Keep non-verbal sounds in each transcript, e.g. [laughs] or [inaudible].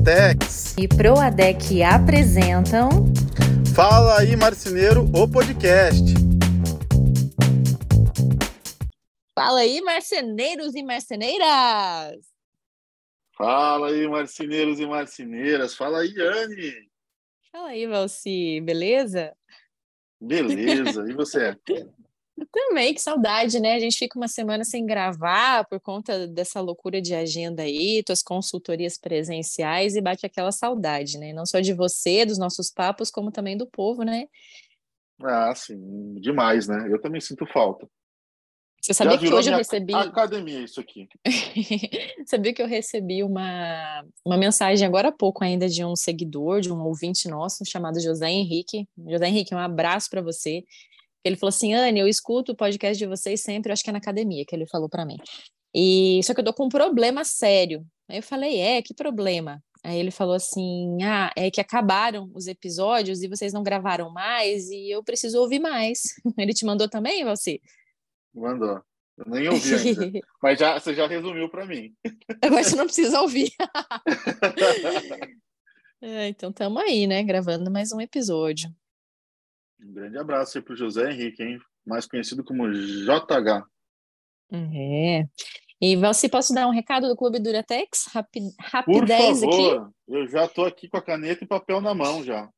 Duratex e Proadec apresentam Fala aí Marceneiro, o podcast. Fala aí marceneiros e marceneiras. Fala aí marceneiros e marceneiras. Fala aí Anne. Fala aí Valci, beleza? Beleza, e você? [laughs] Também, que saudade, né? A gente fica uma semana sem gravar por conta dessa loucura de agenda aí, tuas consultorias presenciais e bate aquela saudade, né? Não só de você, dos nossos papos, como também do povo, né? Ah, sim, demais, né? Eu também sinto falta. Você sabia que hoje eu recebi. Academia, isso aqui. [laughs] sabia que eu recebi uma, uma mensagem agora há pouco ainda de um seguidor, de um ouvinte nosso, chamado José Henrique. José Henrique, um abraço para você. Ele falou assim, Anne, eu escuto o podcast de vocês sempre, acho que é na academia, que ele falou para mim. E só que eu tô com um problema sério. Aí eu falei, é, que problema? Aí ele falou assim: Ah, é que acabaram os episódios e vocês não gravaram mais e eu preciso ouvir mais. [laughs] Ele te mandou também, Valci? Mandou. Eu nem ouvi ainda. [laughs] Mas já, você já resumiu para mim. [laughs] Agora você não precisa ouvir. é, então estamos aí, né? Gravando mais um episódio. Um grande abraço aí para o José Henrique, hein? mais conhecido como JH. É. E você posso dar um recado do Clube Duratex? Rapid, rapidez Por favor, aqui. Eu já estou aqui com a caneta e papel na mão já.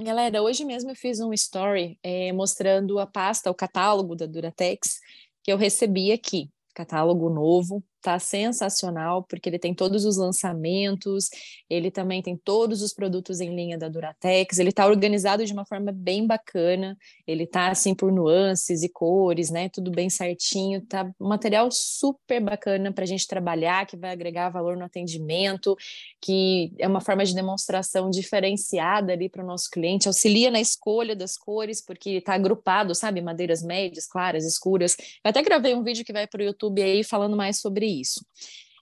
Galera, hoje mesmo eu fiz um story é, mostrando a pasta, o catálogo da Duratex que eu recebi aqui. Catálogo novo, tá sensacional, porque ele tem todos os lançamentos, ele também tem todos os produtos em linha da Duratex, ele tá organizado de uma forma bem bacana, ele tá assim por nuances e cores, né? Tudo bem certinho, tá um material super bacana para a gente trabalhar, que vai agregar valor no atendimento, que é uma forma de demonstração diferenciada ali para o nosso cliente, auxilia na escolha das cores, porque tá agrupado, sabe? Madeiras médias, claras, escuras. Eu até gravei um vídeo que vai para o YouTube aí falando mais sobre isso.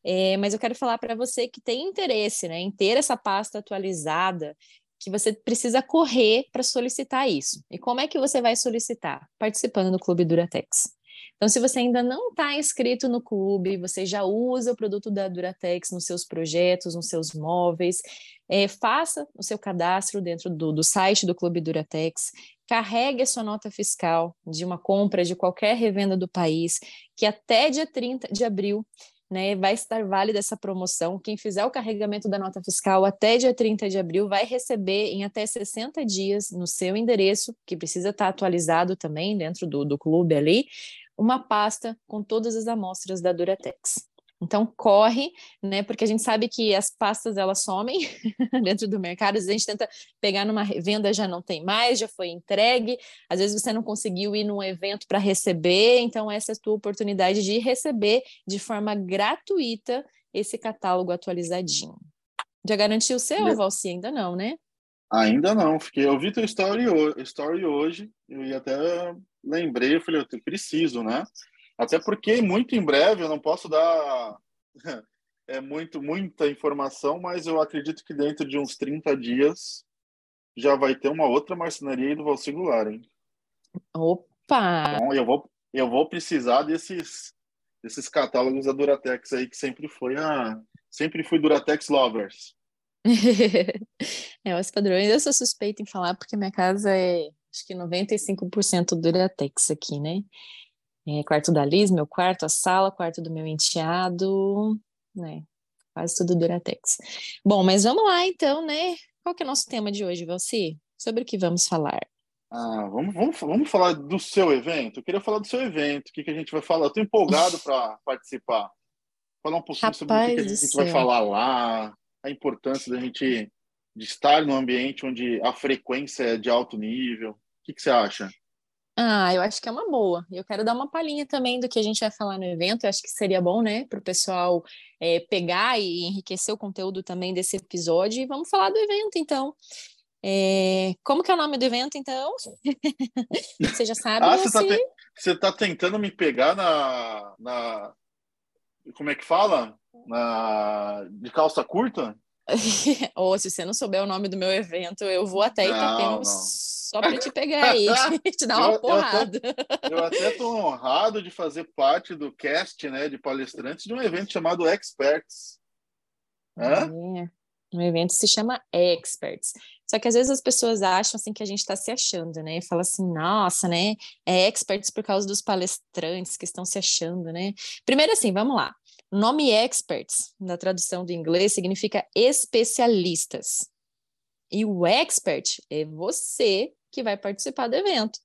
É, mas eu quero falar para você que tem interesse né, em ter essa pasta atualizada, que você precisa correr para solicitar isso. E como é que você vai solicitar? Participando do Clube Duratex. Então, se você ainda não está inscrito no clube, você já usa o produto da Duratex nos seus projetos, nos seus móveis, é, faça o seu cadastro dentro do, do site do Clube Duratex, carregue a sua nota fiscal de uma compra de qualquer revenda do país, que até dia 30 de abril né, vai estar válida essa promoção. Quem fizer o carregamento da nota fiscal até dia 30 de abril vai receber em até 60 dias no seu endereço, que precisa estar atualizado também dentro do, do clube ali, uma pasta com todas as amostras da Duratex. Então corre, né? Porque a gente sabe que as pastas elas somem [laughs] dentro do mercado. Às vezes a gente tenta pegar numa venda já não tem mais, já foi entregue. Às vezes você não conseguiu ir num evento para receber. Então essa é a tua oportunidade de receber de forma gratuita esse catálogo atualizadinho. Já garantiu o seu, Valci? Ainda não, né? Ainda não. Fiquei, eu vi teu story, story hoje e até lembrei, eu falei, eu preciso, né? Até porque muito em breve eu não posso dar [laughs] é muito muita informação, mas eu acredito que dentro de uns 30 dias já vai ter uma outra marcenaria do Valsingular, hein? Opa! Então eu vou eu vou precisar desses desses catálogos da Duratex aí que sempre foi a sempre fui Duratex lovers. [laughs] é, os padrões eu sou suspeita em falar porque minha casa é acho que 95% Duratex aqui, né? É, quarto da Liz, meu quarto, a sala, quarto do meu enteado, né? Quase tudo Duratex. Bom, mas vamos lá então, né? Qual que é o nosso tema de hoje, Valci? Sobre o que vamos falar? Ah, vamos, vamos, vamos falar do seu evento. Eu queria falar do seu evento, o que, que a gente vai falar. Eu tô empolgado para participar. Falar um pouquinho Rapaz sobre o que, que a gente vai falar lá, a importância da gente de estar num ambiente onde a frequência é de alto nível. O que, que você acha? Ah, eu acho que é uma boa. Eu quero dar uma palhinha também do que a gente vai falar no evento. Eu acho que seria bom, né, para o pessoal é, pegar e enriquecer o conteúdo também desse episódio. E vamos falar do evento, então. É, como que é o nome do evento, então? [laughs] você já sabe. ah, você, está te... tá tentando me pegar na, na. Como é que fala? Na... De calça curta? [laughs] Ou se você não souber o nome do meu evento, eu vou até Itapema só para te pegar aí, [laughs] [laughs] te dar uma eu, porrada. Eu até estou honrado de fazer parte do cast né, de palestrantes de um evento chamado Experts. É. Um evento se chama Experts. Só que às vezes as pessoas acham assim que a gente está se achando, né? Fala assim, nossa, né? É experts por causa dos palestrantes que estão se achando, né? Primeiro assim, vamos lá. O nome experts, na tradução do inglês, significa especialistas. E o expert é você que vai participar do evento.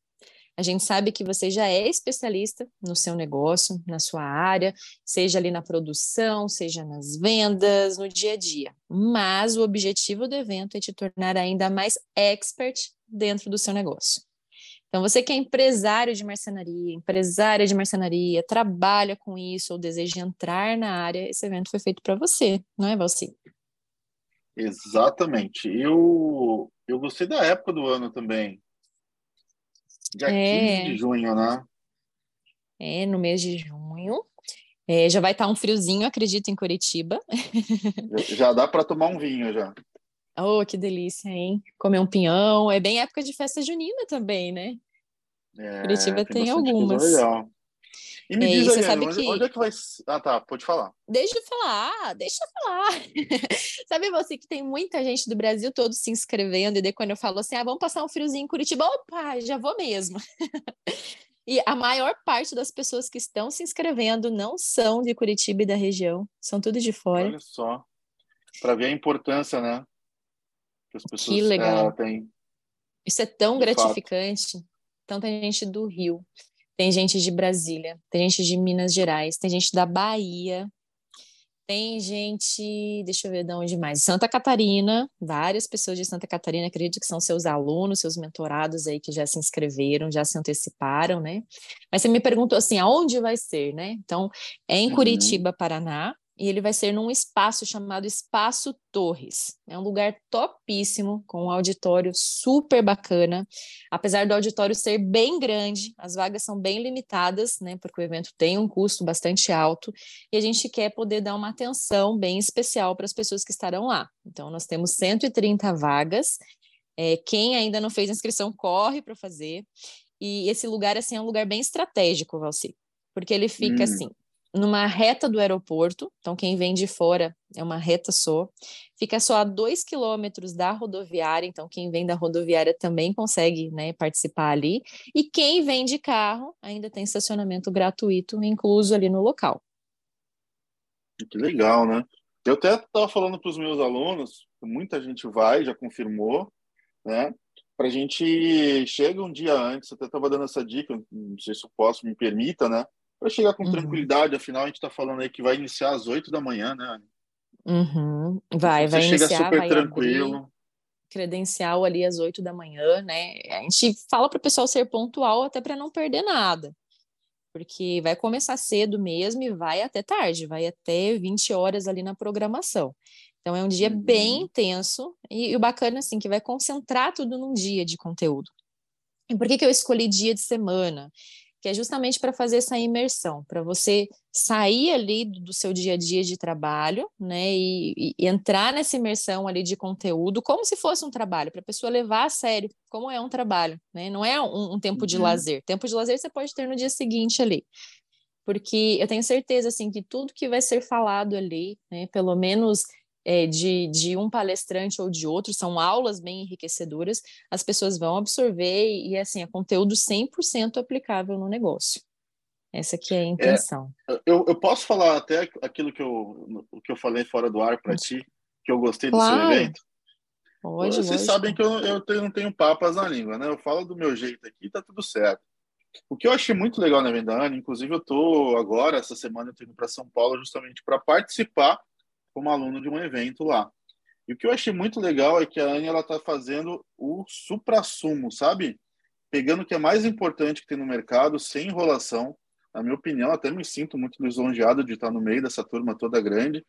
A gente sabe que você já é especialista no seu negócio, na sua área, seja ali na produção, seja nas vendas, no dia a dia. Mas o objetivo do evento é te tornar ainda mais expert dentro do seu negócio. Então, você que é empresário de marcenaria, empresária de marcenaria, trabalha com isso ou deseja entrar na área, esse evento foi feito para você, não é, Valci? Exatamente. Eu, eu gostei da época do ano também. Dia é. 15 de junho, né? É, no mês de junho. É, já vai estar tá um friozinho, acredito, em Curitiba. Já dá para tomar um vinho já. Oh, que delícia, hein? Comer um pinhão. É bem época de festa junina também, né? É, Curitiba tem, tem algumas. Legal. E me é, diz aí, sabe onde, que... onde é que vai. Ah, tá, pode falar. Deixa eu falar, deixa eu falar. [laughs] sabe você que tem muita gente do Brasil todo se inscrevendo, e daí quando eu falo assim, ah, vamos passar um friozinho em Curitiba, opa, já vou mesmo. [laughs] e a maior parte das pessoas que estão se inscrevendo não são de Curitiba e da região, são tudo de fora. Olha só, para ver a importância, né? Que as pessoas que legal. têm. Isso é tão gratificante. Fato. Então tem gente do Rio, tem gente de Brasília, tem gente de Minas Gerais, tem gente da Bahia, tem gente, deixa eu ver de onde mais, Santa Catarina, várias pessoas de Santa Catarina, acredito que são seus alunos, seus mentorados aí que já se inscreveram, já se anteciparam, né? Mas você me perguntou assim, aonde vai ser, né? Então, é em uhum. Curitiba, Paraná, e ele vai ser num espaço chamado Espaço Torres. É um lugar topíssimo, com um auditório super bacana. Apesar do auditório ser bem grande, as vagas são bem limitadas, né? Porque o evento tem um custo bastante alto e a gente quer poder dar uma atenção bem especial para as pessoas que estarão lá. Então, nós temos 130 vagas. É, quem ainda não fez inscrição, corre para fazer. E esse lugar, assim, é um lugar bem estratégico, Valci, porque ele fica hum. assim numa reta do aeroporto, então quem vem de fora é uma reta só, fica só a dois quilômetros da rodoviária, então quem vem da rodoviária também consegue né, participar ali, e quem vem de carro ainda tem estacionamento gratuito incluso ali no local. Que legal, né? Eu até estava falando para os meus alunos, muita gente vai, já confirmou, né? Para a gente chega um dia antes, até estava dando essa dica, não sei se eu posso, me permita, né? Para chegar com uhum. tranquilidade. Afinal, a gente está falando aí que vai iniciar às 8 da manhã, né? Uhum. Vai, Você vai chega iniciar, super vai tranquilo. credencial ali às 8 da manhã, né? A gente fala para o pessoal ser pontual até para não perder nada. Porque vai começar cedo mesmo e vai até tarde, vai até 20 horas ali na programação. Então é um dia uhum. bem intenso e, e, o bacana assim que vai concentrar tudo num dia de conteúdo. E por que, que eu escolhi dia de semana? Que é justamente para fazer essa imersão, para você sair ali do seu dia a dia de trabalho, né, e, e, entrar nessa imersão ali de conteúdo como se fosse um trabalho, para a pessoa levar a sério como é um trabalho, né, não é um, um tempo uhum. de lazer. Tempo de lazer você pode ter no dia seguinte ali, porque eu tenho certeza assim que tudo que vai ser falado ali, né, pelo menos é, de, de um palestrante ou de outro, são aulas bem enriquecedoras, as pessoas vão absorver e, assim, é conteúdo 100% aplicável no negócio. Essa que é a é, intenção. É, eu, eu posso falar até aquilo que eu, que eu falei fora do ar para ti, que eu gostei claro. do seu evento? Pode, Vocês lógico. sabem que eu, eu tenho, não tenho papas na língua, né? Eu falo do meu jeito aqui, tá tudo certo. O que eu achei muito legal na Vendana, inclusive eu tô agora, essa semana, eu tô indo para São Paulo justamente para participar como aluno de um evento lá. E o que eu achei muito legal é que a Anne ela está fazendo o supra-sumo, sabe? Pegando o que é mais importante que tem no mercado, sem enrolação. Na minha opinião, até me sinto muito lisonjeado de estar no meio dessa turma toda grande.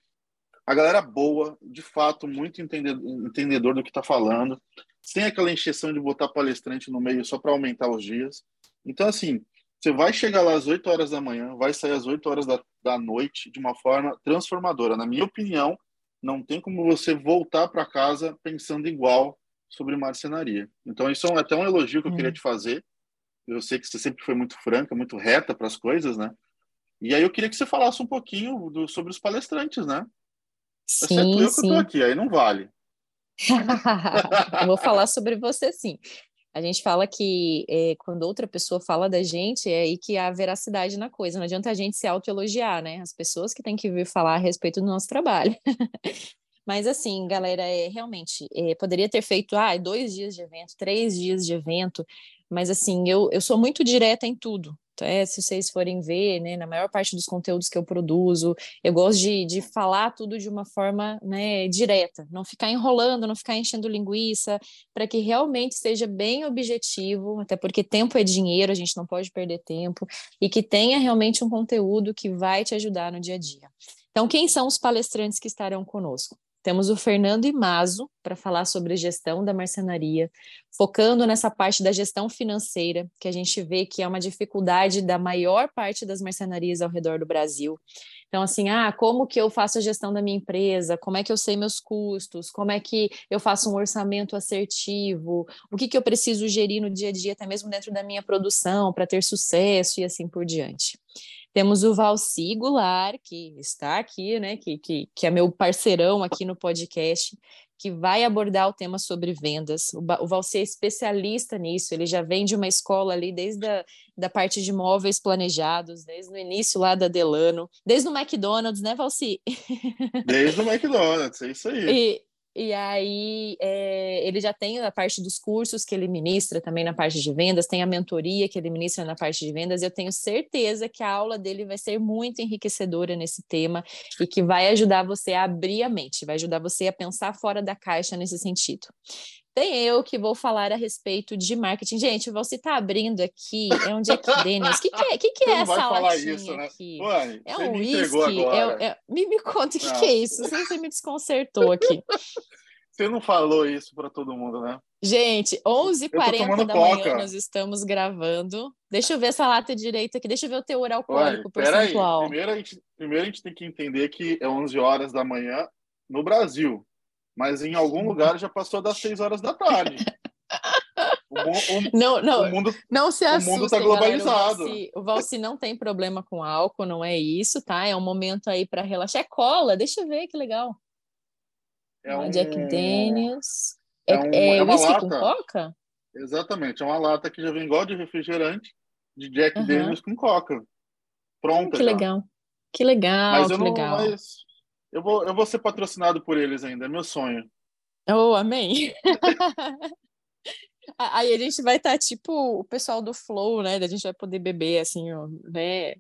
A galera boa, de fato, muito entendedor, entendedor do que está falando, sem aquela encheção de botar palestrante no meio só para aumentar os dias. Então, assim, você vai chegar lá às 8 horas da manhã, vai sair às 8 horas da, da noite de uma forma transformadora. Na minha opinião, não tem como você voltar para casa pensando igual sobre marcenaria. Então, isso é até um elogio que eu queria te fazer. Eu sei que você sempre foi muito franca, muito reta para as coisas, né? E aí eu queria que você falasse um pouquinho do, sobre os palestrantes, né? Sim, Exceto eu sim. que estou aqui, aí não vale. [laughs] eu vou falar sobre você sim. A gente fala que é, quando outra pessoa fala da gente, é aí que há veracidade na coisa. Não adianta a gente se autoelogiar, né? As pessoas que têm que vir falar a respeito do nosso trabalho. [laughs] Mas assim, galera, é, realmente, é, poderia ter feito ah, dois dias de evento, três dias de evento, mas assim, eu, eu sou muito direta em tudo. É, se vocês forem ver, né, na maior parte dos conteúdos que eu produzo, eu gosto de, de falar tudo de uma forma né, direta, não ficar enrolando, não ficar enchendo linguiça, para que realmente seja bem objetivo, até porque tempo é dinheiro, a gente não pode perder tempo, e que tenha realmente um conteúdo que vai te ajudar no dia a dia. Então, quem são os palestrantes que estarão conosco? Temos o Fernando Imazo para falar sobre gestão da marcenaria, focando nessa parte da gestão financeira, que a gente vê que é uma dificuldade da maior parte das marcenarias ao redor do Brasil. Então, assim, ah, como que eu faço a gestão da minha empresa? Como é que eu sei meus custos? Como é que eu faço um orçamento assertivo? O que, que eu preciso gerir no dia a dia, até mesmo dentro da minha produção, para ter sucesso e assim por diante. Temos o Valci Goulart, que está aqui, né, que, que, que é meu parceirão aqui no podcast, que vai abordar o tema sobre vendas. O, o Valci é especialista nisso, ele já vem de uma escola ali desde a da parte de móveis planejados, desde o início lá da Delano, desde o McDonald's, né, Valci? [laughs] Desde o McDonald's, é isso aí. E, e aí é, ele já tem a parte dos cursos que ele ministra também na parte de vendas, tem a mentoria que ele ministra na parte de vendas. Eu tenho certeza que a aula dele vai ser muito enriquecedora nesse tema e que vai ajudar você a abrir a mente, vai ajudar você a pensar fora da caixa nesse sentido. Tem eu que vou falar a respeito de marketing. Gente, você está abrindo aqui, é um Jack [laughs] Daniels. O que, que, é, que, que é essa falar isso, né? aqui? É um whisky? É, é, me, me conta o que, que, é isso. Você me desconcertou aqui. [laughs] Você não falou isso para todo mundo, né? Gente, 11h40 da manhã nós estamos gravando. Deixa eu ver essa lata direita aqui. Deixa eu ver o teor alcoólico Ué, percentual. Primeiro a, gente, primeiro a gente tem que entender que é 11 horas da manhã no Brasil. Mas em algum lugar já passou das 6 horas da tarde. [laughs] O, o, não, não, o mundo, não se assustem, o mundo está globalizado. Galera, o, Valci, não tem problema com álcool, não é isso, tá? É um momento aí para relaxar. É cola, deixa eu ver que legal. É um... Jack Daniels. É, é, um, é, é whisky lata. com coca? Exatamente, é uma lata que já vem igual de refrigerante de Jack uhum. Daniels com coca. Pronta. Que já. legal. Que legal, mas que não, legal. Mas eu vou, eu vou ser patrocinado por eles ainda, é meu sonho. Oh, amém. [laughs] Aí a gente vai estar tá, tipo o pessoal do Flow, né? A gente vai poder beber, assim, ó, né?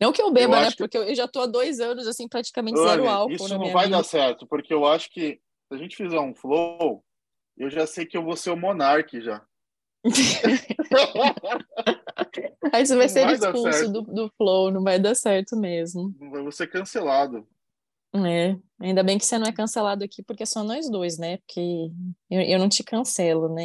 Não que eu beba, eu né? Que... Porque eu já tô há dois anos, assim, praticamente Anny, zero álcool. Isso não vai vida. dar certo, porque eu acho que se a gente fizer um Flow, eu já sei que eu vou ser o Monark já. [laughs] Aí você vai não ser vai expulso do, do Flow, não vai dar certo mesmo. Vai ser cancelado. É, ainda bem que você não é cancelado aqui, porque é só nós dois, né? Porque eu, eu não te cancelo, né?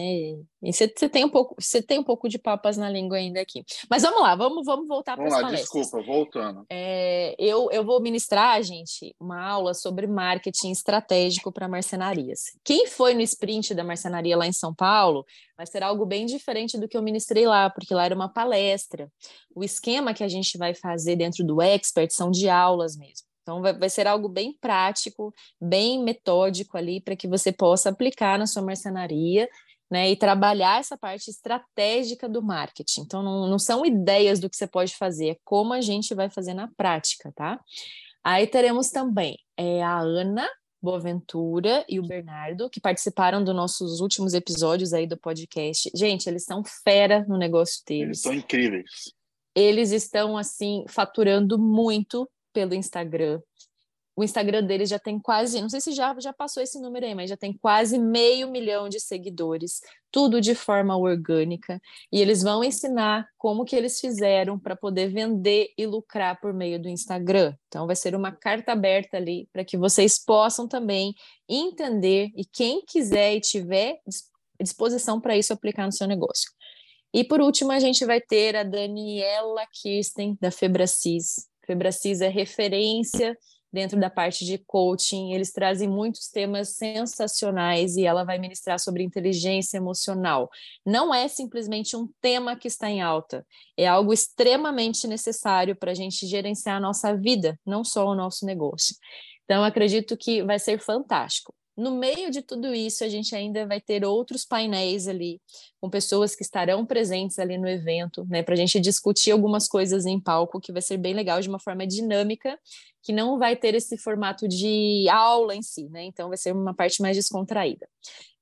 E você, você, tem um pouco, você tem um pouco de papas na língua ainda aqui. Mas vamos lá, vamos, vamos voltar para as palestras. Desculpa, voltando. É, eu, eu vou ministrar, gente, uma aula sobre marketing estratégico para marcenarias. Quem foi no sprint da marcenaria lá em São Paulo vai ser algo bem diferente do que eu ministrei lá, porque lá era uma palestra. O esquema que a gente vai fazer dentro do Expert são de aulas mesmo. Então, vai, vai ser algo bem prático, bem metódico ali, para que você possa aplicar na sua marcenaria né, e trabalhar essa parte estratégica do marketing. Então, não, não são ideias do que você pode fazer, é como a gente vai fazer na prática, tá? Aí teremos também é, a Ana Boaventura e o Bernardo, que participaram dos nossos últimos episódios aí do podcast. Gente, eles são fera no negócio deles. Eles são incríveis. Eles estão, assim, faturando muito pelo Instagram. O Instagram deles já tem quase, não sei se já, já passou esse número aí, mas já tem quase meio milhão de seguidores, tudo de forma orgânica. E eles vão ensinar como que eles fizeram para poder vender e lucrar por meio do Instagram. Então vai ser uma carta aberta ali para que vocês possam também entender e quem quiser e tiver disposição para isso aplicar no seu negócio. E por último, a gente vai ter a Daniela Kirsten, da Febracis, Febracis é referência dentro da parte de coaching, eles trazem muitos temas sensacionais e ela vai ministrar sobre inteligência emocional. Não é simplesmente um tema que está em alta, é algo extremamente necessário para a gente gerenciar a nossa vida, não só o nosso negócio. Então, acredito que vai ser fantástico. No meio de tudo isso, a gente ainda vai ter outros painéis ali, com pessoas que estarão presentes ali no evento, né, para a gente discutir algumas coisas em palco, que vai ser bem legal, de uma forma dinâmica, que não vai ter esse formato de aula em si, né? Então vai ser uma parte mais descontraída.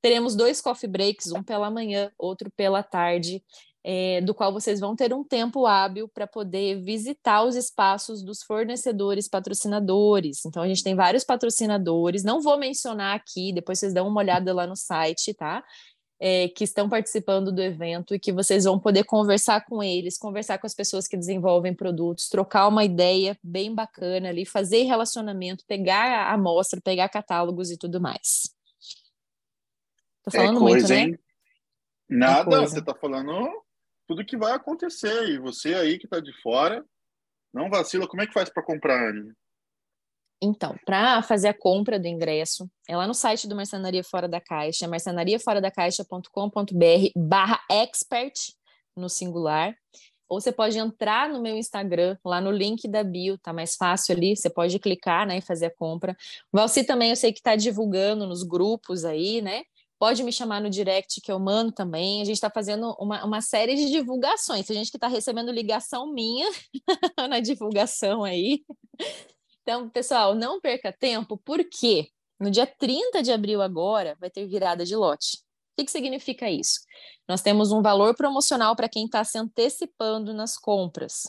Teremos dois coffee breaks, um pela manhã, outro pela tarde, é, do qual vocês vão ter um tempo hábil para poder visitar os espaços dos fornecedores patrocinadores. Então, a gente tem vários patrocinadores, não vou mencionar aqui, depois vocês dão uma olhada lá no site, tá? É, que estão participando do evento e que vocês vão poder conversar com eles, conversar com as pessoas que desenvolvem produtos, trocar uma ideia bem bacana ali, fazer relacionamento, pegar a amostra, pegar catálogos e tudo mais. Tô falando é coisa, muito, né? Hein? Nada, você tá falando tudo que vai acontecer. E você aí que está de fora, não vacila. Como é que faz para comprar, Anne? Então, para fazer a compra do ingresso, é lá no site do Marcenaria Fora da Caixa, marcenariaforadacaixa.com.br barra expert no singular. Ou você pode entrar no meu Instagram, lá no link da bio, tá mais fácil ali, você pode clicar, né, e fazer a compra. Valci também eu sei que está divulgando nos grupos aí, né? Pode me chamar no direct que eu mando também. A gente está fazendo uma, uma série de divulgações. Tem gente que está recebendo ligação minha [laughs] na divulgação aí. Então, pessoal, não perca tempo, porque no dia 30 de abril agora vai ter virada de lote. O que, que significa isso? Nós temos um valor promocional para quem está se antecipando nas compras.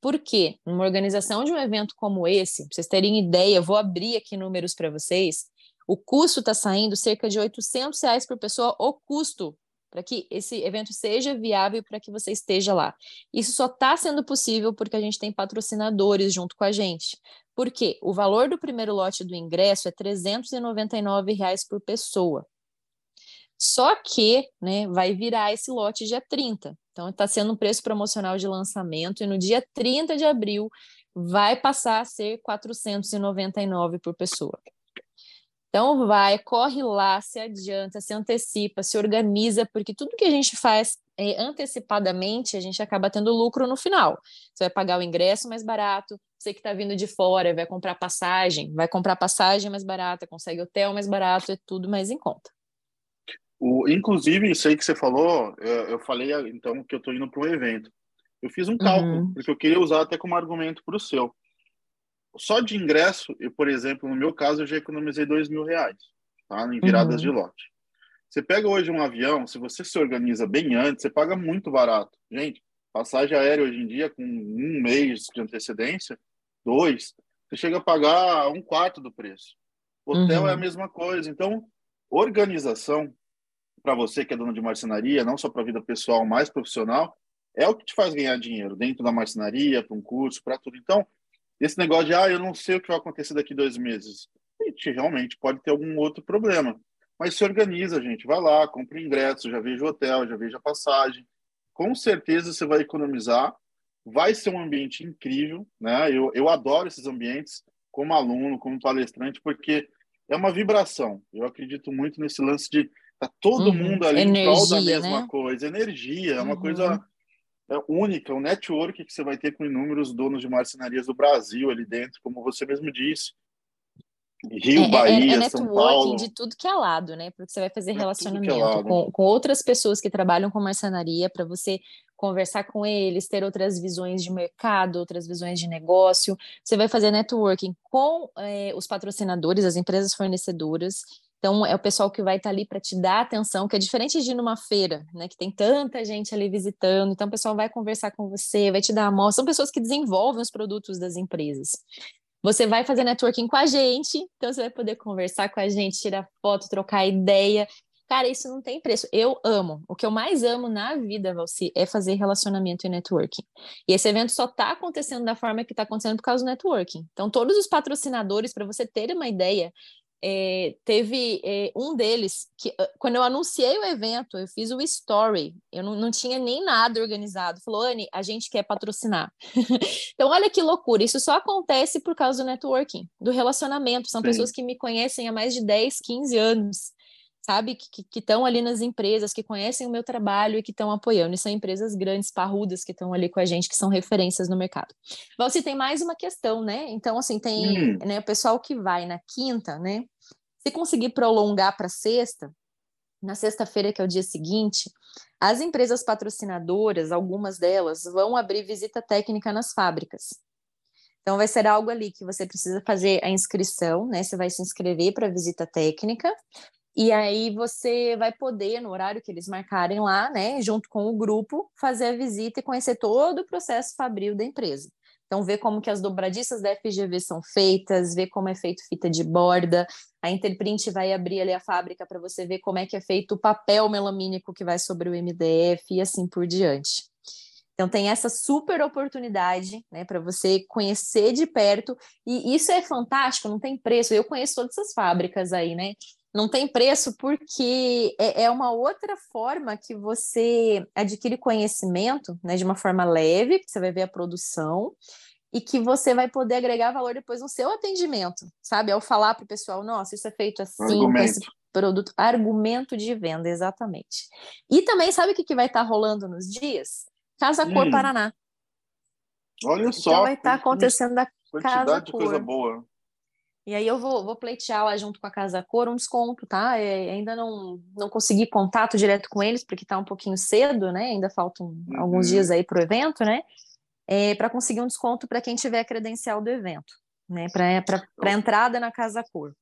Por quê? Numa organização de um evento como esse, para vocês terem ideia, vou abrir aqui números para vocês. O custo está saindo cerca de 800 reais por pessoa, o custo para que esse evento seja viável para que você esteja lá. Isso só está sendo possível porque a gente tem patrocinadores junto com a gente. Porque o valor do primeiro lote do ingresso é 399 reais por pessoa. Só que né, vai virar esse lote dia 30. Então, está sendo um preço promocional de lançamento, e no dia 30 de abril vai passar a ser R$ 499 por pessoa. Então vai, corre lá, se adianta, se antecipa, se organiza, porque tudo que a gente faz é, antecipadamente, a gente acaba tendo lucro no final. Você vai pagar o ingresso mais barato, você que está vindo de fora vai comprar passagem, vai comprar passagem mais barata, consegue hotel mais barato, é tudo mais em conta. O, inclusive, isso aí que você falou, eu, eu falei então que eu estou indo para um evento. Eu fiz um cálculo, uhum. porque eu queria usar até como argumento para o seu só de ingresso, eu, por exemplo, no meu caso, eu já economizei dois mil reais, tá? Em viradas uhum. de lote. Você pega hoje um avião, se você se organiza bem antes, você paga muito barato. Gente, passagem aérea hoje em dia, com um mês de antecedência, dois, você chega a pagar um quarto do preço. Hotel uhum. é a uhum. mesma coisa. Então, organização, para você que é dono de marcenaria, não só para a vida pessoal, mais profissional, é o que te faz ganhar dinheiro dentro da marcenaria, para um curso, para tudo. Então, esse negócio de, ah, eu não sei o que vai acontecer daqui dois meses. Gente realmente pode ter algum outro problema. Mas se organiza, gente. Vai lá, compra ingresso, já veja o hotel, já veja a passagem. Com certeza você vai economizar. Vai ser um ambiente incrível, né? Eu, eu adoro esses ambientes como aluno, como palestrante, porque é uma vibração. Eu acredito muito nesse lance de tá todo uhum. mundo ali energia, em prol da mesma né? coisa. Energia, é uma uhum. coisa única, um network que você vai ter com inúmeros donos de marcenarias do Brasil ali dentro, como você mesmo disse. Rio, é, é Bahia, é, é São Paulo. de tudo que é lado, né? Porque você vai fazer é relacionamento é com, com outras pessoas que trabalham com marcenaria para você conversar com eles, ter outras visões de mercado, outras visões de negócio. Você vai fazer networking com é, os patrocinadores, as empresas fornecedoras. Então, é o pessoal que vai estar tá ali para te dar atenção, que é diferente de ir numa feira, né? Que tem tanta gente ali visitando. Então, o pessoal vai conversar com você, vai te dar amostra. São pessoas que desenvolvem os produtos das empresas. Você vai fazer networking com a gente, então você vai poder conversar com a gente, tirar foto, trocar ideia. Cara, isso não tem preço. Eu amo. O que eu mais amo na vida, Valci, é fazer relacionamento e networking. E esse evento só está acontecendo da forma que está acontecendo por causa do networking. Então, todos os patrocinadores, para você ter uma ideia, é, teve é, um deles que, ah, quando eu anunciei o evento, eu fiz o story, eu não, não tinha nem nada organizado. Falou, Anne, a gente quer patrocinar. [laughs] então, olha que loucura, isso só acontece por causa do networking, do relacionamento. São Sim. pessoas que me conhecem há mais de 10, 15 anos sabe, que estão ali nas empresas, que conhecem o meu trabalho e que estão apoiando. E são empresas grandes, parrudas, que estão ali com a gente, que são referências no mercado. Você tem mais uma questão, né? Então, assim, tem hum. né, o pessoal que vai na quinta, né? Se conseguir prolongar para sexta, na sexta-feira, que é o dia seguinte, as empresas patrocinadoras, algumas delas, vão abrir visita técnica nas fábricas. Então, vai ser algo ali que você precisa fazer a inscrição, né? Você vai se inscrever para a visita técnica, e aí você vai poder, no horário que eles marcarem lá, né, junto com o grupo, fazer a visita e conhecer todo o processo fabril da empresa. Então, ver como que as dobradiças da FGV são feitas, ver como é feito fita de borda. A Interprint vai abrir ali a fábrica para você ver como é que é feito o papel melamínico que vai sobre o MDF e assim por diante. Então tem essa super oportunidade, né, para você conhecer de perto, e isso é fantástico, não tem preço. Eu conheço todas essas fábricas aí, né? Não tem preço porque é, é uma outra forma que você adquire conhecimento, né, de uma forma leve, que você vai ver a produção, e que você vai poder agregar valor depois no seu atendimento, sabe? Ao falar para o pessoal, nossa, isso é feito assim, Argumento. com esse produto. Argumento de venda, exatamente. E também, sabe o que, que vai estar tá rolando nos dias? Casa Cor hum. Paraná. Olha então só. vai estar tá acontecendo da Casa de coisa boa. E aí eu vou, vou pleitear lá junto com a Casa Cor um desconto, tá? É, ainda não, não consegui contato direto com eles, porque tá um pouquinho cedo, né? Ainda faltam uhum. alguns dias aí para o evento, né? É, para conseguir um desconto para quem tiver credencial do evento, né? Para entrada na Casa Cor.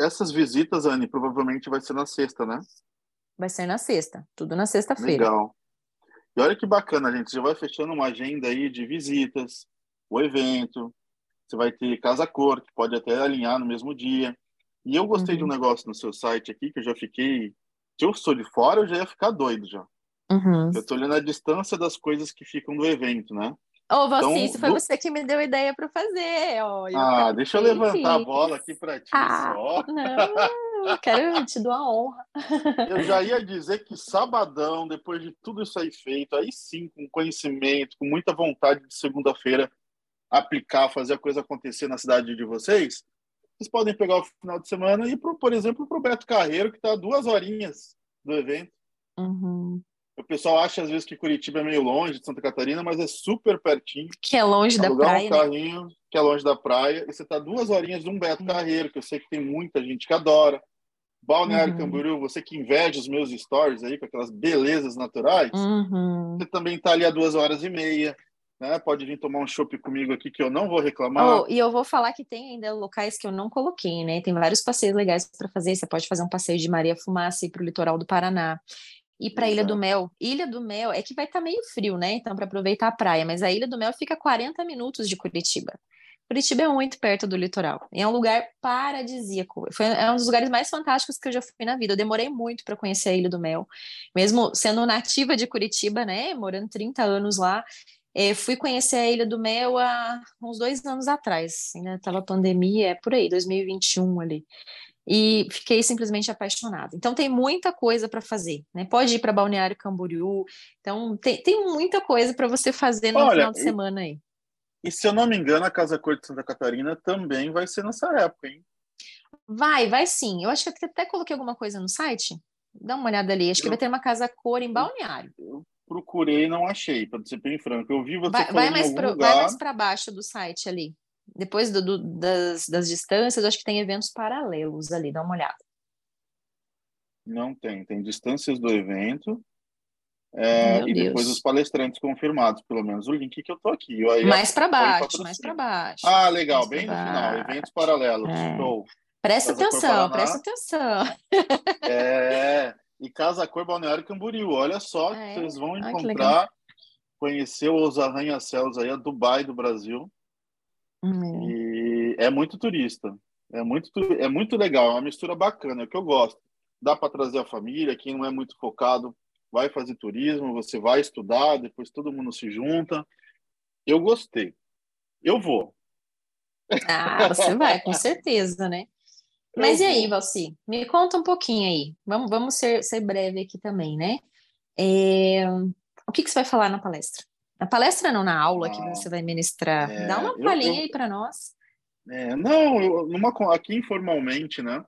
Essas visitas, Anne, provavelmente vai ser na sexta, né? Vai ser na sexta, tudo na sexta-feira. Legal. E olha que bacana, gente. Já vai fechando uma agenda aí de visitas, o evento, você vai ter casa-cor, que pode até alinhar no mesmo dia. E eu gostei uhum. de um negócio no seu site aqui, que eu já fiquei. Se eu sou de fora, eu já ia ficar doido já. Uhum. Eu tô olhando a distância das coisas que ficam do evento, né? Ô, oh, então, isso foi do... você que me deu ideia para fazer. Oh, ah, deixa eu levantar a bola aqui para ti ah, só. Não, quero te dar a honra. [laughs] Eu já ia dizer que sabadão, depois de tudo isso aí feito, aí sim, com conhecimento, com muita vontade de segunda-feira, aplicar, fazer a coisa acontecer na cidade de vocês, vocês podem pegar o final de semana e ir, pro, por exemplo, para o Beto Carreiro, que está duas horinhas do evento. Uhum. O pessoal acha às vezes que Curitiba é meio longe de Santa Catarina, mas é super pertinho. Que é longe da praia. um né? carrinho né? que é longe da praia e você está duas horinhas de um Beto uhum. Carreiro, que eu sei que tem muita gente que adora. Balneário uhum. Camboriú, você que inveja os meus stories aí com aquelas belezas naturais, uhum. você também está ali a duas horas e meia né? Pode vir tomar um chopp comigo aqui que eu não vou reclamar. Oh, e eu vou falar que tem ainda locais que eu não coloquei, né? Tem vários passeios legais para fazer. Você pode fazer um passeio de Maria Fumaça e para o litoral do Paraná. E para Ilha do Mel. Ilha do Mel é que vai estar tá meio frio, né? Então, para aproveitar a praia. Mas a Ilha do Mel fica a 40 minutos de Curitiba. Curitiba é muito perto do litoral. É um lugar paradisíaco. Foi, é um dos lugares mais fantásticos que eu já fui na vida. Eu demorei muito para conhecer a Ilha do Mel. Mesmo sendo nativa de Curitiba, né? Morando 30 anos lá, é, fui conhecer a Ilha do Mel há uns dois anos atrás, ainda né? estava pandemia, é por aí, 2021 ali. E fiquei simplesmente apaixonada. Então tem muita coisa para fazer, né? Pode ir para Balneário Camboriú. Então tem, tem muita coisa para você fazer no Olha, final de semana aí. E se eu não me engano, a Casa Cor de Santa Catarina também vai ser nessa época, hein? Vai, vai sim. Eu acho que até coloquei alguma coisa no site. Dá uma olhada ali. Acho eu, que vai ter uma casa cor em Balneário. Eu procurei e não achei, para ser bem franco. Eu vi você vai, vai mais pro, lugar... Vai mais para baixo do site ali. Depois do, do, das, das distâncias, acho que tem eventos paralelos ali, dá uma olhada. Não tem, tem distâncias do evento é, e depois Deus. os palestrantes confirmados, pelo menos o link que eu tô aqui. Eu, mais para baixo, mais para baixo. Ah, legal, bem no final, eventos paralelos. É. Presta atenção, presta atenção. É, [laughs] e Casa Cor Balneário Camboriú. Olha só, ah, é? vocês vão ah, encontrar, conhecer os arranha-céus aí, a Dubai do Brasil. Hum. E é muito turista. É muito, é muito legal, é uma mistura bacana, é o que eu gosto. Dá para trazer a família, quem não é muito focado vai fazer turismo, você vai estudar, depois todo mundo se junta. Eu gostei. Eu vou. Ah, você vai, com certeza, né? Mas e aí, Valci? Me conta um pouquinho aí. Vamos, vamos ser, ser breve aqui também, né? É... O que, que você vai falar na palestra? Na palestra não, na aula ah, que você vai ministrar. É, Dá uma palhinha aí para nós. É, não, eu, numa, aqui informalmente, né?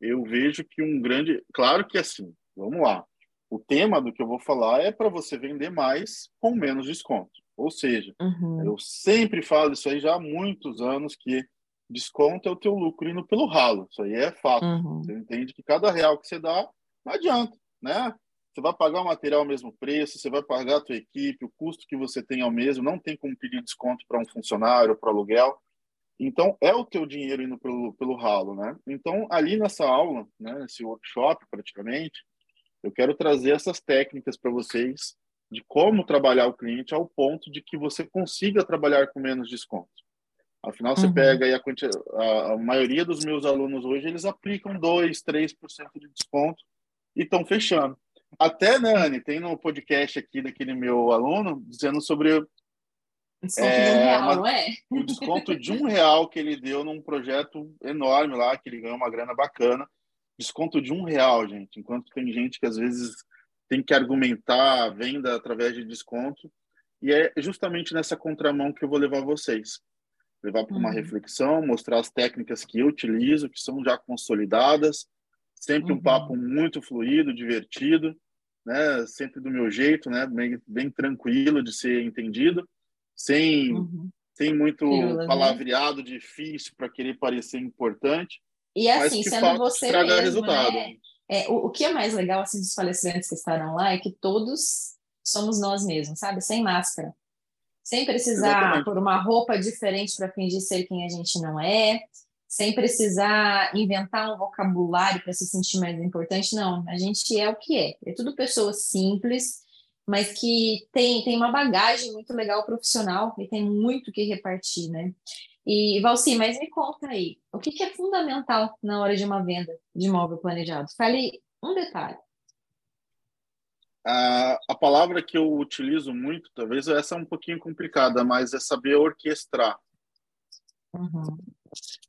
Eu vejo que um grande. Claro que assim, vamos lá. O tema do que eu vou falar é para você vender mais com menos desconto. Ou seja, uhum. eu sempre falo isso aí já há muitos anos que desconto é o teu lucro indo pelo ralo. Isso aí é fato. Uhum. Você entende que cada real que você dá, não adianta, né? Você vai pagar o material ao mesmo preço, você vai pagar a tua equipe, o custo que você tem ao mesmo, não tem como pedir desconto para um funcionário, para aluguel. Então, é o teu dinheiro indo pelo, pelo ralo, né? Então, ali nessa aula, né, nesse workshop, praticamente, eu quero trazer essas técnicas para vocês de como trabalhar o cliente ao ponto de que você consiga trabalhar com menos desconto. Afinal, você uhum. pega aí a, a, a, maioria dos meus alunos hoje, eles aplicam 2, 3% de desconto e estão fechando. Até, né, Anne, tem no podcast aqui daquele meu aluno dizendo sobre Desconto é, de um real, uma, não é? O desconto de um real que ele deu num projeto enorme lá, que ele ganhou uma grana bacana. Desconto de um real, gente. Enquanto tem gente que às vezes tem que argumentar a venda através de desconto. E é justamente nessa contramão que eu vou levar vocês. Levar para uma uhum. reflexão, mostrar as técnicas que eu utilizo, que são já consolidadas. Sempre uhum. um papo muito fluido, divertido, né? Sempre do meu jeito, né? Bem, bem tranquilo de ser entendido sem, uhum. sem muito né? palavreado né? difícil para querer parecer importante. E assim, sendo você mesmo, resultado. Né? É, o, o que é mais legal assim dos palestrantes que estarão lá é que todos somos nós mesmos, sabe? Sem máscara. Sem precisar Exatamente. por uma roupa diferente para fingir ser quem a gente não é, sem precisar inventar um vocabulário para se sentir mais importante, não. A gente é o que é. É tudo pessoas simples, mas que tem, tem uma bagagem muito legal profissional e tem muito que repartir, né? E, Valci, mas me conta aí, o que, que é fundamental na hora de uma venda de imóvel planejado? Fale um detalhe. A, a palavra que eu utilizo muito, talvez essa é um pouquinho complicada, mas é saber orquestrar. Uhum.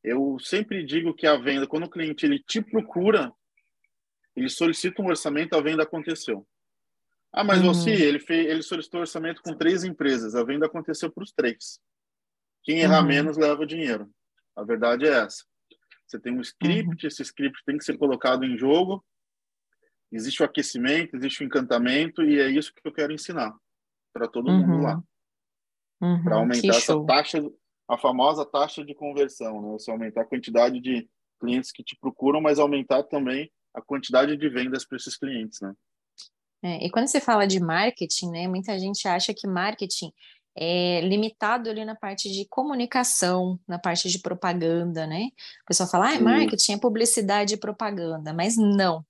Eu sempre digo que a venda, quando o cliente ele te procura, ele solicita um orçamento, a venda aconteceu. Ah, mas uhum. você, ele, fez, ele solicitou orçamento com três empresas, a venda aconteceu para os três. Quem errar uhum. menos leva dinheiro. A verdade é essa. Você tem um script, uhum. esse script tem que ser colocado em jogo. Existe o aquecimento, existe o encantamento, e é isso que eu quero ensinar para todo mundo lá. Uhum. Uhum. Para aumentar essa taxa, a famosa taxa de conversão, né? Você aumentar a quantidade de clientes que te procuram, mas aumentar também a quantidade de vendas para esses clientes, né? É, e quando você fala de marketing, né, muita gente acha que marketing é limitado ali na parte de comunicação, na parte de propaganda, né? O pessoal fala, ah, marketing é publicidade e propaganda, mas não.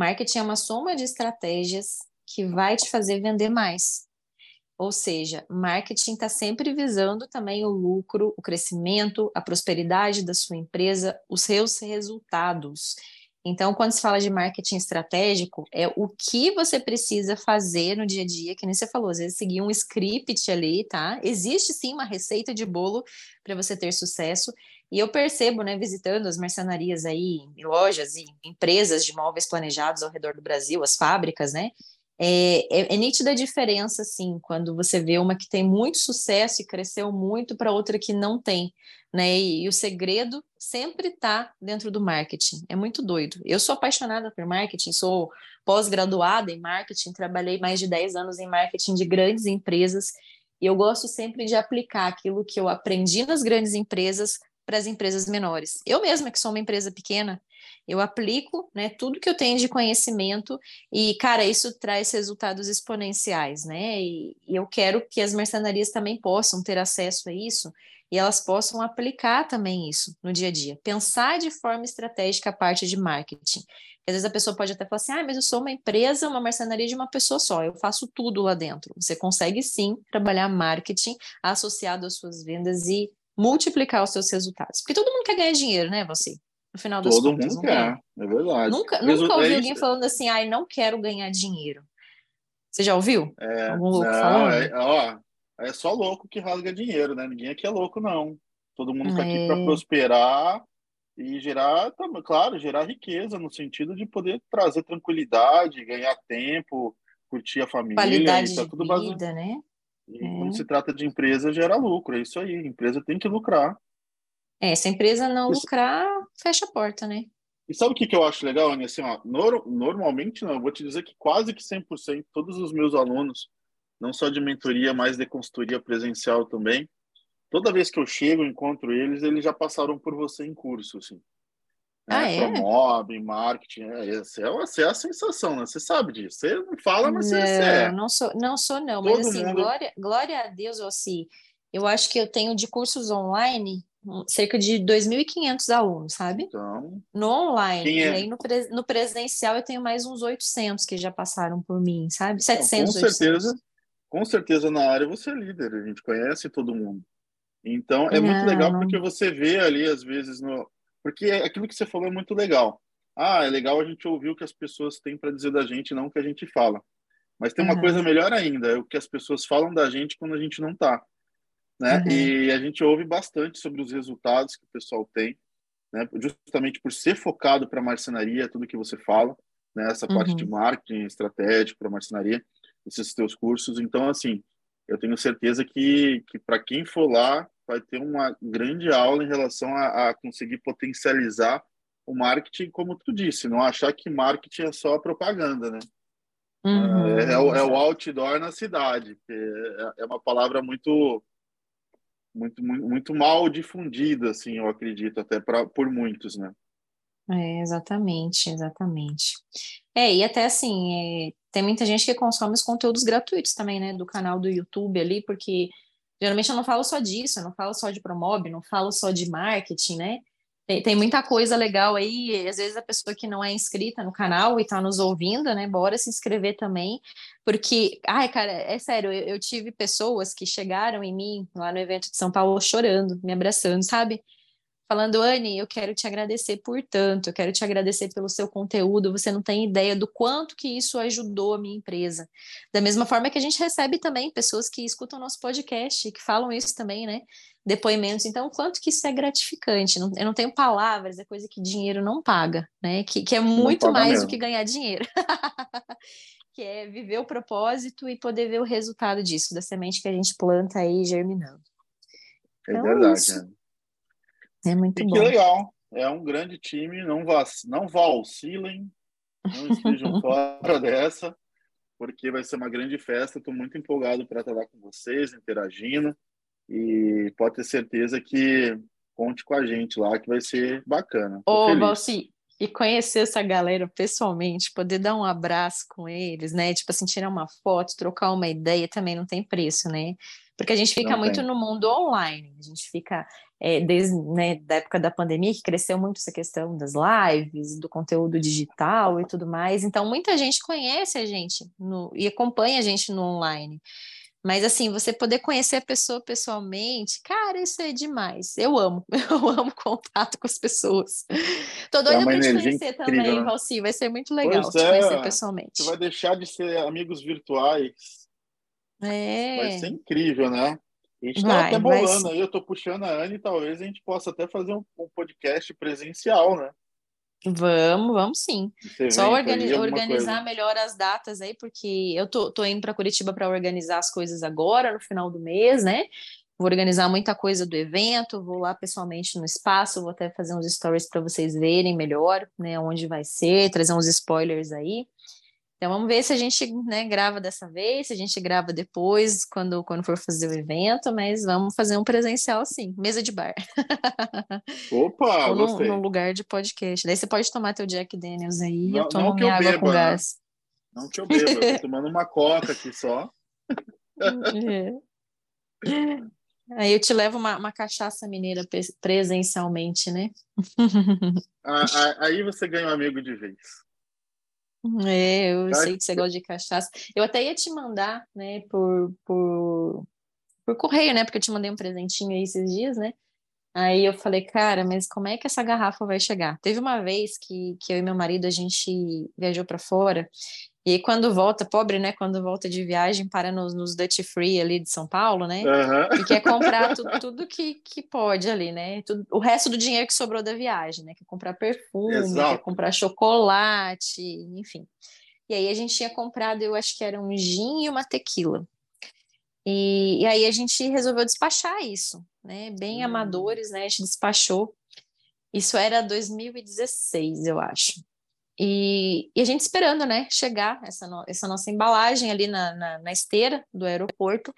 Marketing é uma soma de estratégias que vai te fazer vender mais. Ou seja, marketing está sempre visando também o lucro, o crescimento, a prosperidade da sua empresa, os seus resultados. Então, quando se fala de marketing estratégico, é o que você precisa fazer no dia a dia, que nem você falou, às vezes seguir um script ali, tá? Existe sim uma receita de bolo para você ter sucesso. E eu percebo, né, visitando as mercenarias aí, lojas e empresas de móveis planejados ao redor do Brasil, as fábricas, né? É, é, é nítida a diferença, assim, quando você vê uma que tem muito sucesso e cresceu muito para outra que não tem, né? E, e o segredo sempre está dentro do marketing. É muito doido. Eu sou apaixonada por marketing, sou pós-graduada em marketing, trabalhei mais de 10 anos em marketing de grandes empresas e eu gosto sempre de aplicar aquilo que eu aprendi nas grandes empresas para as empresas menores. Eu mesma, que sou uma empresa pequena, eu aplico né, tudo que eu tenho de conhecimento e, cara, isso traz resultados exponenciais, né? E, e eu quero que as mercenarias também possam ter acesso a isso e elas possam aplicar também isso no dia a dia. Pensar de forma estratégica a parte de marketing. Às vezes a pessoa pode até falar assim: ah, mas eu sou uma empresa, uma mercenaria de uma pessoa só, eu faço tudo lá dentro. Você consegue sim trabalhar marketing associado às suas vendas e multiplicar os seus resultados. Porque todo mundo quer ganhar dinheiro, né, você? No final das todo contas. Todo mundo quer, é verdade. Nunca, nunca ouvi é alguém falando assim, ai, não quero ganhar dinheiro. Você já ouviu? É, Algum louco não, falando? É, ó, é só louco que rasga dinheiro, né? Ninguém aqui é louco, não. Todo mundo está aqui para é. prosperar e gerar, claro, gerar riqueza no sentido de poder trazer tranquilidade, ganhar tempo, curtir a família. Qualidade tá de vida, né? Quando se trata de empresa, gera lucro, é isso aí. A empresa tem que lucrar. É, se a empresa não isso... lucrar, fecha a porta, né? E sabe o que, que eu acho legal, Aninha? Assim, ó, no, normalmente, não, eu vou te dizer que quase que 100%, todos os meus alunos não só de mentoria, mas de consultoria presencial também. toda vez que eu chego, encontro eles, eles já passaram por você em curso, assim. Ah, né? é? Promove, marketing, é, essa, é, essa é a sensação, né? Você sabe disso. Você não fala, mas não, você é. Não sou, não sou, não. Todo mas assim, mundo... glória, glória a Deus, assim, eu acho que eu tenho de cursos online cerca de 2.500 alunos, sabe? Então, no online. É? E aí no, pre, no presencial eu tenho mais uns 800 que já passaram por mim, sabe? 700, então, com certeza, com certeza na área você é líder, a gente conhece todo mundo. Então é não, muito legal porque você vê ali às vezes no porque é aquilo que você falou é muito legal. Ah, é legal a gente ouvir o que as pessoas têm para dizer da gente, não o que a gente fala. Mas tem uma uhum. coisa melhor ainda, é o que as pessoas falam da gente quando a gente não tá né? Uhum. E a gente ouve bastante sobre os resultados que o pessoal tem, né? Justamente por ser focado para marcenaria, tudo que você fala, né? Essa uhum. parte de marketing estratégico para marcenaria, esses teus cursos. Então, assim, eu tenho certeza que, que para quem for lá vai ter uma grande aula em relação a, a conseguir potencializar o marketing, como tu disse, não achar que marketing é só propaganda, né? Uhum, é, é, o, é, o, outdoor na cidade, é, é uma palavra muito muito, muito, muito mal difundida, assim, eu acredito, até pra, por muitos, né? É, exatamente, exatamente. É, e até assim, é, tem muita gente que consome os conteúdos gratuitos também, né, do canal do YouTube ali, porque geralmente eu não falo só disso, eu não falo só de promob, não falo só de marketing, né? Tem, tem, muita coisa legal aí, às vezes a pessoa que não é inscrita no canal e está nos ouvindo, né, bora se inscrever também, porque, ai, cara, é sério, eu, eu, tive pessoas que chegaram em mim lá no evento de São Paulo chorando, me abraçando, sabe? Falando, Anne, eu quero te agradecer por tanto, eu quero te agradecer pelo seu conteúdo, você não tem ideia do quanto que isso ajudou a minha empresa. Da mesma forma que a gente recebe também pessoas que escutam nosso podcast, que falam isso também, né? Depoimentos. Então, o quanto que isso é gratificante. eu não tenho palavras, é coisa que dinheiro não paga, né? Que, que é muito mais mesmo. do que ganhar dinheiro. [laughs] que é viver o propósito e poder ver o resultado disso, da semente que a gente planta aí germinando. É então, verdade, né? É muito e bom. Que legal. É um grande time, não, vac... não vacilem, não estejam [laughs] fora dessa, porque vai ser uma grande festa. Estou muito empolgado para estar lá com vocês, interagindo. E pode ter certeza que conte com a gente lá, que vai ser bacana. Ô, Valci, e conhecer essa galera pessoalmente, poder dar um abraço com eles, né? Tipo assim, tirar uma foto, trocar uma ideia também não tem preço, né? Porque a gente fica não muito tem. no mundo online, a gente fica é, desde né, da época da pandemia, que cresceu muito essa questão das lives, do conteúdo digital e tudo mais. Então, muita gente conhece a gente no, e acompanha a gente no online. Mas, assim, você poder conhecer a pessoa pessoalmente, cara, isso é demais. Eu amo, [laughs] eu amo contato com as pessoas. Tô é doida é para te conhecer incrível, também, né? Valci, vai ser muito legal pois te é, conhecer pessoalmente. Você vai deixar de ser amigos virtuais. É. Vai ser incrível, né? A gente está até bolando aí, eu estou puxando a Anne, talvez a gente possa até fazer um, um podcast presencial, né? Vamos, vamos sim. Só organi organizar coisa. melhor as datas aí, porque eu tô, tô indo para Curitiba para organizar as coisas agora, no final do mês, né? Vou organizar muita coisa do evento, vou lá pessoalmente no espaço, vou até fazer uns stories para vocês verem melhor, né, onde vai ser, trazer uns spoilers aí. Então vamos ver se a gente né, grava dessa vez, se a gente grava depois, quando, quando for fazer o evento, mas vamos fazer um presencial sim, mesa de bar. [laughs] Opa, Ou num, num, lugar de podcast. Daí você pode tomar teu Jack Daniels aí não, eu tomo minha água beba, com né? gás. Não que eu beba, eu tô [laughs] tomando uma coca aqui só. é. Aí eu te levo uma, uma cachaça mineira presencialmente, né? [laughs] aí você ganha um amigo de vez. É, eu sei que você gosta de cachaça. Eu até ia te mandar, né, por, por, por correio, né, porque eu te mandei um presentinho aí esses dias, né? Aí eu falei, cara, mas como é que essa garrafa vai chegar? Teve uma vez que, que eu e meu marido, a gente viajou para fora e quando volta, pobre, né? Quando volta de viagem, para nos, nos Dutch Free ali de São Paulo, né? Uhum. E quer comprar tudo, tudo que, que pode ali, né? Tudo, o resto do dinheiro que sobrou da viagem, né? Quer comprar perfume, Exato. quer comprar chocolate, enfim. E aí a gente tinha comprado, eu acho que era um gin e uma tequila. E, e aí a gente resolveu despachar isso, né? Bem hum. amadores, né? A gente despachou. Isso era 2016, eu acho. E, e, a gente esperando, né, chegar essa, no, essa nossa embalagem ali na, na, na, esteira do aeroporto.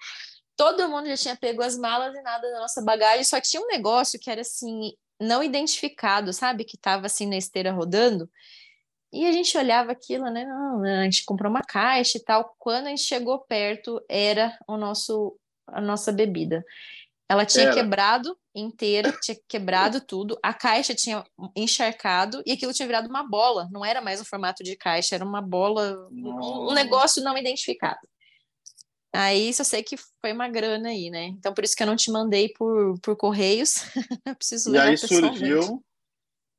Todo mundo já tinha pego as malas e nada da nossa bagagem, só tinha um negócio que era assim, não identificado, sabe? Que estava assim na esteira rodando. E a gente olhava aquilo, né? Não, a gente comprou uma caixa e tal. Quando a gente chegou perto, era o nosso a nossa bebida. Ela tinha era. quebrado inteira, tinha quebrado tudo, a caixa tinha encharcado e aquilo tinha virado uma bola, não era mais um formato de caixa, era uma bola, um, um negócio não identificado. Aí só sei que foi uma grana aí, né? Então por isso que eu não te mandei por, por correios. [laughs] preciso e aí surgiu,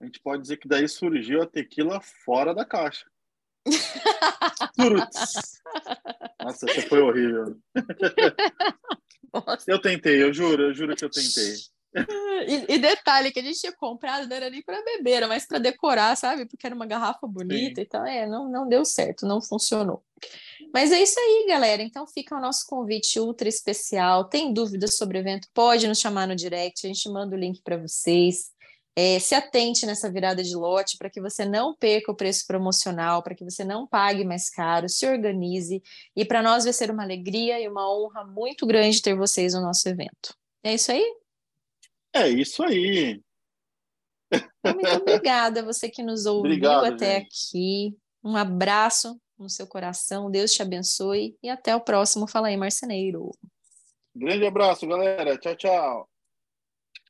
a gente pode dizer que daí surgiu a tequila fora da caixa. [laughs] Nossa, essa foi horrível. [laughs] Eu tentei, eu juro, eu juro que eu tentei. [laughs] E, e, detalhe que a gente tinha comprado não era nem para beber, era mais para decorar, sabe? Porque era uma garrafa bonita Sim. e tal. É, não, não deu certo, não funcionou. Mas é isso aí, galera. Então fica o nosso convite ultra especial. Tem dúvidas sobre o evento? Pode nos chamar no direct, a gente manda o link para vocês. É, se atente nessa virada de lote para que você não perca o preço promocional, para que você não pague mais caro, se organize. E para nós vai ser uma alegria e uma honra muito grande ter vocês no nosso evento. É isso aí? É isso aí. Muito obrigada a você que nos [laughs] ouviu Obrigado, até gente. aqui. Um abraço no seu coração, Deus te abençoe e até o próximo Fala aí, Marceneiro. Grande abraço, galera. Tchau, tchau.